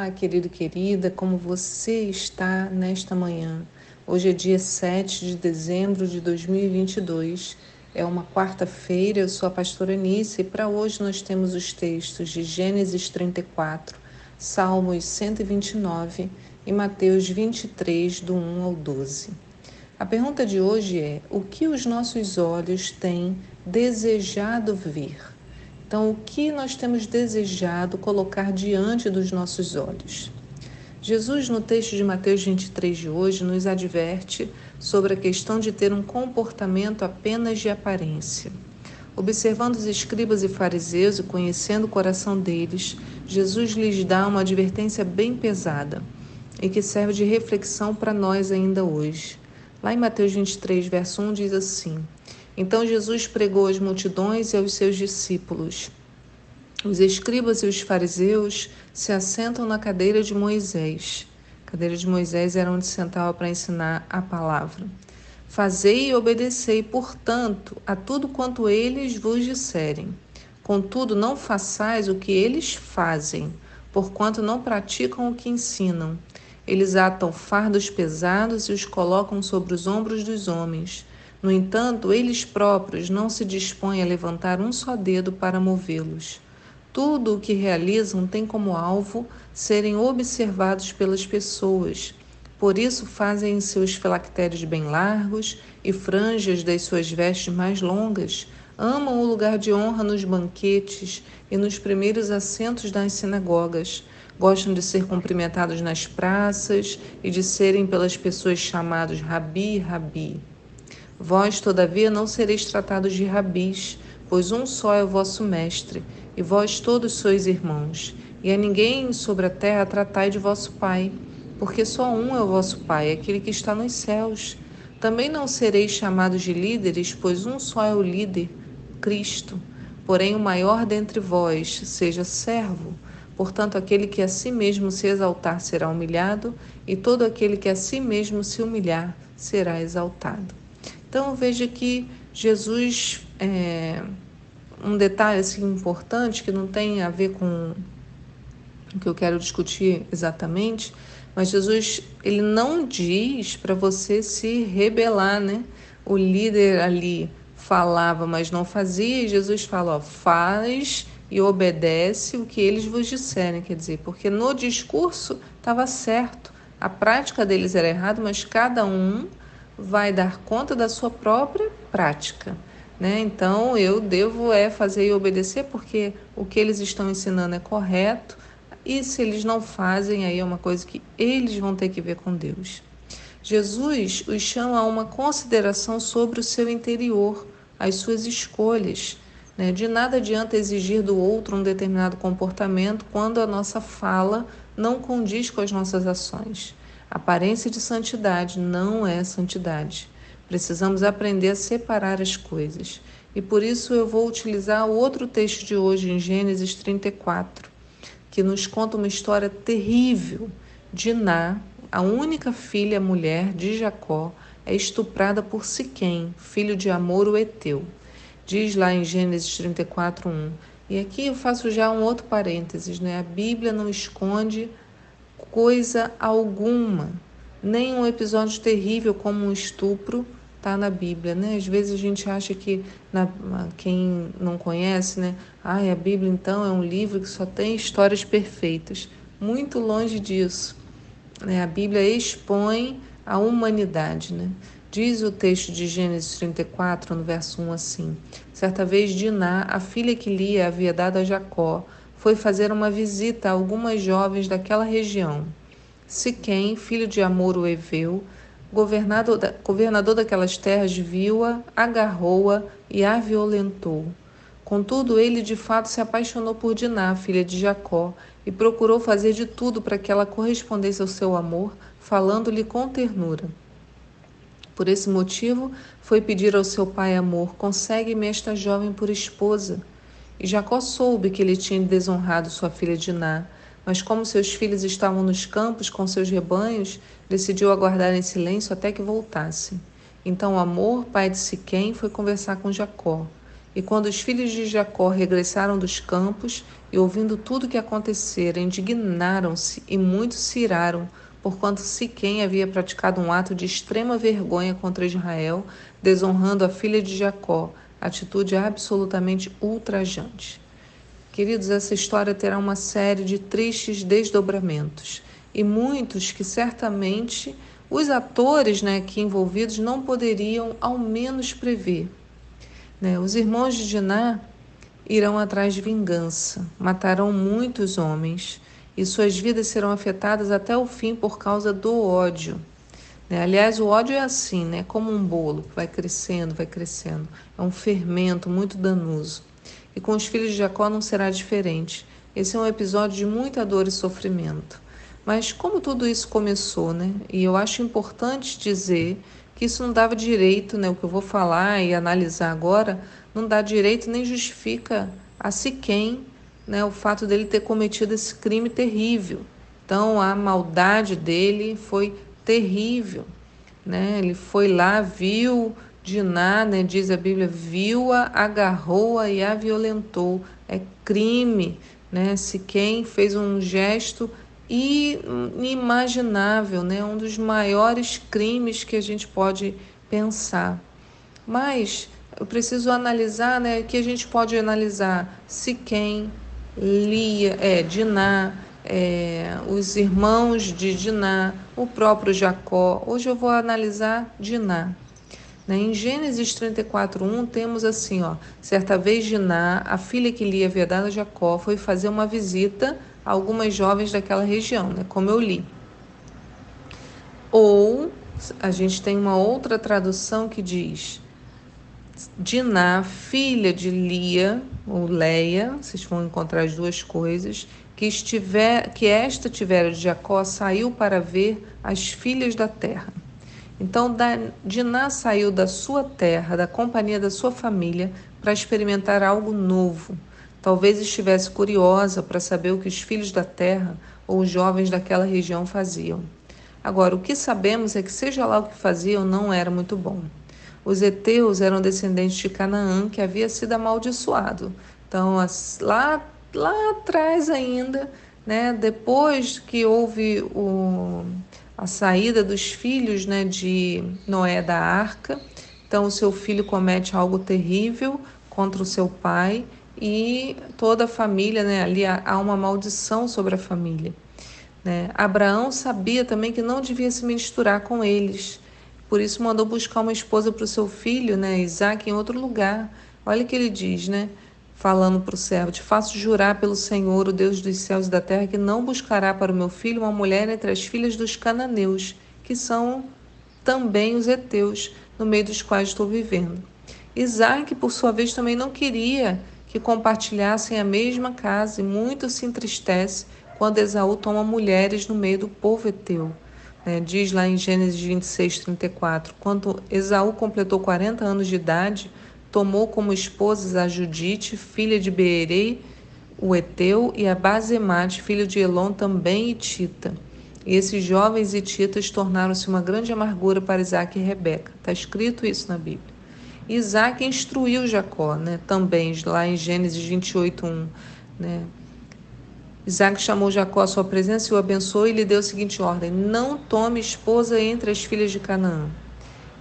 Olá, querido e querida, como você está nesta manhã? Hoje é dia 7 de dezembro de 2022, é uma quarta-feira, eu sou a pastora Nice e para hoje nós temos os textos de Gênesis 34, Salmos 129 e Mateus 23, do 1 ao 12. A pergunta de hoje é: o que os nossos olhos têm desejado ver? Então, o que nós temos desejado colocar diante dos nossos olhos? Jesus, no texto de Mateus 23 de hoje, nos adverte sobre a questão de ter um comportamento apenas de aparência. Observando os escribas e fariseus e conhecendo o coração deles, Jesus lhes dá uma advertência bem pesada e que serve de reflexão para nós ainda hoje. Lá em Mateus 23, verso 1 diz assim: então Jesus pregou às multidões e aos seus discípulos. Os escribas e os fariseus se assentam na cadeira de Moisés. A cadeira de Moisés era onde sentava para ensinar a palavra. Fazei e obedecei, portanto, a tudo quanto eles vos disserem. Contudo, não façais o que eles fazem, porquanto não praticam o que ensinam. Eles atam fardos pesados e os colocam sobre os ombros dos homens no entanto, eles próprios não se dispõem a levantar um só dedo para movê-los. Tudo o que realizam tem como alvo serem observados pelas pessoas. Por isso fazem seus filactérios bem largos e franjas das suas vestes mais longas. Amam o lugar de honra nos banquetes e nos primeiros assentos das sinagogas. Gostam de ser cumprimentados nas praças e de serem pelas pessoas chamados Rabi, Rabi. Vós, todavia, não sereis tratados de rabis, pois um só é o vosso mestre, e vós todos sois irmãos. E a ninguém sobre a terra tratai de vosso Pai, porque só um é o vosso Pai, aquele que está nos céus. Também não sereis chamados de líderes, pois um só é o líder, Cristo. Porém, o maior dentre vós seja servo. Portanto, aquele que a si mesmo se exaltar será humilhado, e todo aquele que a si mesmo se humilhar será exaltado. Então veja que Jesus é um detalhe assim importante que não tem a ver com o que eu quero discutir exatamente, mas Jesus ele não diz para você se rebelar, né? O líder ali falava, mas não fazia, e Jesus fala, ó, faz e obedece o que eles vos disserem, quer dizer, porque no discurso estava certo, a prática deles era errada, mas cada um vai dar conta da sua própria prática. Né? Então eu devo é fazer e obedecer porque o que eles estão ensinando é correto e se eles não fazem aí é uma coisa que eles vão ter que ver com Deus. Jesus os chama a uma consideração sobre o seu interior, as suas escolhas. Né? De nada adianta exigir do outro um determinado comportamento quando a nossa fala não condiz com as nossas ações. Aparência de santidade não é santidade. Precisamos aprender a separar as coisas. E por isso eu vou utilizar o outro texto de hoje, em Gênesis 34, que nos conta uma história terrível. Diná, a única filha mulher de Jacó, é estuprada por Siquém, filho de Amor o Eteu. Diz lá em Gênesis 34, 1. E aqui eu faço já um outro parênteses, né? A Bíblia não esconde coisa alguma, nem um episódio terrível como um estupro está na Bíblia, né? Às vezes a gente acha que na, quem não conhece, né? Ah, a Bíblia então é um livro que só tem histórias perfeitas. Muito longe disso. Né? A Bíblia expõe a humanidade, né? Diz o texto de Gênesis 34, no verso 1 assim: Certa vez Diná, a filha que Lia havia dado a Jacó, foi fazer uma visita a algumas jovens daquela região. Siquém, filho de Amor o Eveu, governador, da, governador daquelas terras, viu-a, agarrou-a e a violentou. Contudo, ele de fato se apaixonou por Diná, filha de Jacó, e procurou fazer de tudo para que ela correspondesse ao seu amor, falando-lhe com ternura. Por esse motivo, foi pedir ao seu pai Amor: consegue-me esta jovem por esposa. E Jacó soube que ele tinha desonrado sua filha Diná, mas como seus filhos estavam nos campos com seus rebanhos, decidiu aguardar em silêncio até que voltasse. Então Amor, pai de Siquém, foi conversar com Jacó. E quando os filhos de Jacó regressaram dos campos e ouvindo tudo o que acontecera, indignaram-se e muitos se iraram, porquanto Siquém havia praticado um ato de extrema vergonha contra Israel, desonrando a filha de Jacó, atitude absolutamente ultrajante. Queridos, essa história terá uma série de tristes desdobramentos e muitos que certamente os atores né, aqui envolvidos não poderiam ao menos prever. Né? Os irmãos de Diná irão atrás de vingança, matarão muitos homens e suas vidas serão afetadas até o fim por causa do ódio. Né? Aliás, o ódio é assim, né? como um bolo, vai crescendo, vai crescendo. É um fermento muito danoso. E com os filhos de Jacó não será diferente. Esse é um episódio de muita dor e sofrimento. Mas como tudo isso começou, né? E eu acho importante dizer que isso não dava direito, né? O que eu vou falar e analisar agora não dá direito nem justifica a Siquém, né? O fato dele ter cometido esse crime terrível. Então a maldade dele foi terrível, né? Ele foi lá, viu Diná, né? Diz a Bíblia, viu-a, agarrou-a e a violentou. É crime, né? Siquém fez um gesto inimaginável, né? um dos maiores crimes que a gente pode pensar. Mas eu preciso analisar, né, que a gente pode analisar Siquém, Lia, é, Diná, é, os irmãos de Diná, o próprio Jacó. Hoje eu vou analisar Diná. Né? Em Gênesis 34:1 temos assim, ó, certa vez Diná, a filha que Lia dado a Jacó, foi fazer uma visita algumas jovens daquela região, né, como eu li. Ou a gente tem uma outra tradução que diz: Diná, filha de Lia, ou Leia, vocês vão encontrar as duas coisas, que, estiver, que esta tivera de Jacó, saiu para ver as filhas da terra. Então, Diná saiu da sua terra, da companhia da sua família, para experimentar algo novo, Talvez estivesse curiosa para saber o que os filhos da terra ou os jovens daquela região faziam. Agora, o que sabemos é que, seja lá o que faziam, não era muito bom. Os heteus eram descendentes de Canaã, que havia sido amaldiçoado. Então, lá, lá atrás ainda, né, depois que houve o, a saída dos filhos né, de Noé da arca, então o seu filho comete algo terrível contra o seu pai e toda a família, né? Ali há uma maldição sobre a família. Né? Abraão sabia também que não devia se misturar com eles, por isso mandou buscar uma esposa para o seu filho, né, Isaac, em outro lugar. Olha o que ele diz, né? Falando para o servo: Te faço jurar pelo Senhor, o Deus dos céus e da terra, que não buscará para o meu filho uma mulher entre as filhas dos cananeus, que são também os heteus, no meio dos quais estou vivendo. Isaac, por sua vez, também não queria que compartilhassem a mesma casa, e muito se entristece quando Esaú toma mulheres no meio do povo eteu. É, diz lá em Gênesis 26, 34: Quando Esaú completou 40 anos de idade, tomou como esposas a Judite, filha de Beerei, o Eteu, e a Bazemate, filho de Elon, também Itita. E esses jovens hititas tornaram-se uma grande amargura para Isaac e Rebeca. Está escrito isso na Bíblia. Isaac instruiu Jacó, né? Também lá em Gênesis 28, 1, né? Isaac chamou Jacó à sua presença e o abençoou e lhe deu a seguinte ordem: Não tome esposa entre as filhas de Canaã.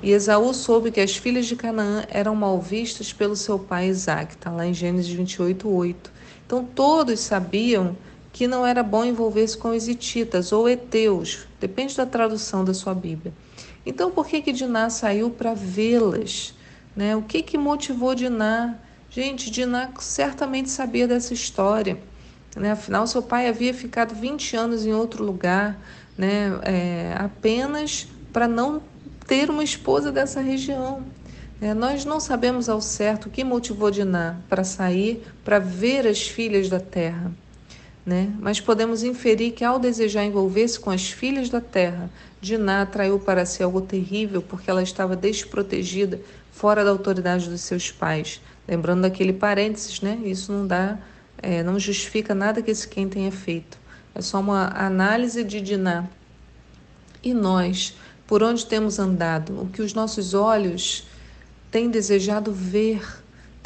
E Esaú soube que as filhas de Canaã eram mal vistas pelo seu pai Isaac. Está lá em Gênesis 28, 8. Então todos sabiam que não era bom envolver-se com os hititas ou heteus, depende da tradução da sua Bíblia. Então por que que Diná saiu para vê-las? Né? O que, que motivou Diná? Gente, Diná certamente sabia dessa história. Né? Afinal, seu pai havia ficado 20 anos em outro lugar, né? É, apenas para não ter uma esposa dessa região. É, nós não sabemos ao certo o que motivou Diná para sair para ver as filhas da terra. Né? Mas podemos inferir que, ao desejar envolver-se com as filhas da terra, Diná atraiu para si algo terrível porque ela estava desprotegida fora da autoridade dos seus pais. Lembrando daquele parênteses, né? Isso não dá, é, não justifica nada que esse quem tenha feito. É só uma análise de Diná. E nós, por onde temos andado, o que os nossos olhos têm desejado ver,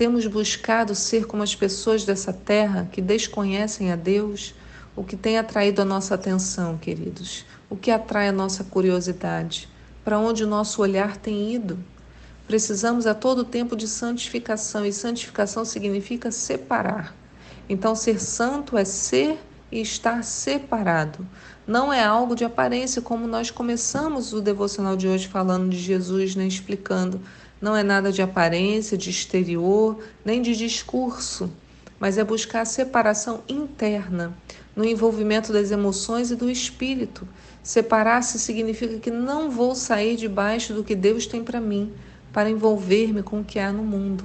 Temos buscado ser como as pessoas dessa terra que desconhecem a Deus? O que tem atraído a nossa atenção, queridos? O que atrai a nossa curiosidade? Para onde o nosso olhar tem ido? Precisamos a todo tempo de santificação, e santificação significa separar. Então, ser santo é ser e estar separado. Não é algo de aparência, como nós começamos o devocional de hoje falando de Jesus, né, explicando. Não é nada de aparência, de exterior, nem de discurso, mas é buscar a separação interna, no envolvimento das emoções e do espírito. Separar-se significa que não vou sair debaixo do que Deus tem para mim, para envolver-me com o que há no mundo.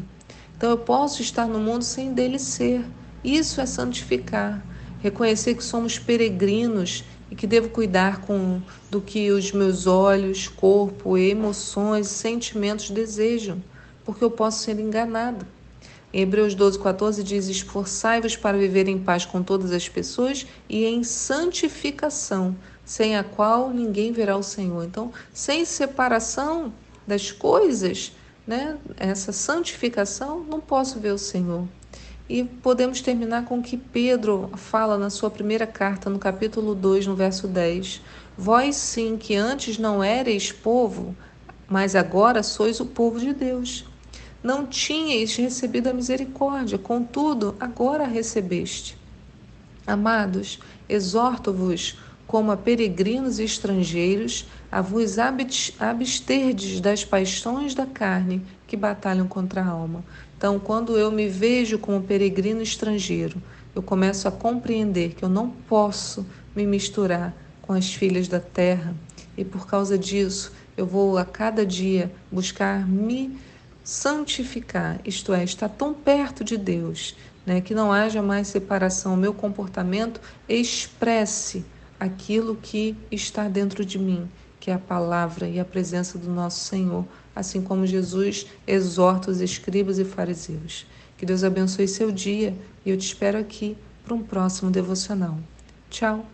Então eu posso estar no mundo sem dele ser. Isso é santificar. Reconhecer que somos peregrinos e que devo cuidar com do que os meus olhos, corpo, emoções, sentimentos desejam, porque eu posso ser enganado. Em Hebreus 12, 14 diz: Esforçai-vos para viver em paz com todas as pessoas e em santificação, sem a qual ninguém verá o Senhor. Então, sem separação, das coisas, né? essa santificação, não posso ver o Senhor. E podemos terminar com o que Pedro fala na sua primeira carta, no capítulo 2, no verso 10. Vós sim, que antes não erais povo, mas agora sois o povo de Deus. Não tinhais recebido a misericórdia, contudo, agora a recebeste. Amados, exorto-vos como a peregrinos e estrangeiros, a vos absterdes das paixões da carne que batalham contra a alma. Então, quando eu me vejo como peregrino estrangeiro, eu começo a compreender que eu não posso me misturar com as filhas da terra e por causa disso eu vou a cada dia buscar me santificar, isto é, estar tão perto de Deus, né, que não haja mais separação. O meu comportamento expresse aquilo que está dentro de mim, que é a palavra e a presença do nosso Senhor, assim como Jesus exorta os escribas e fariseus. Que Deus abençoe seu dia e eu te espero aqui para um próximo devocional. Tchau!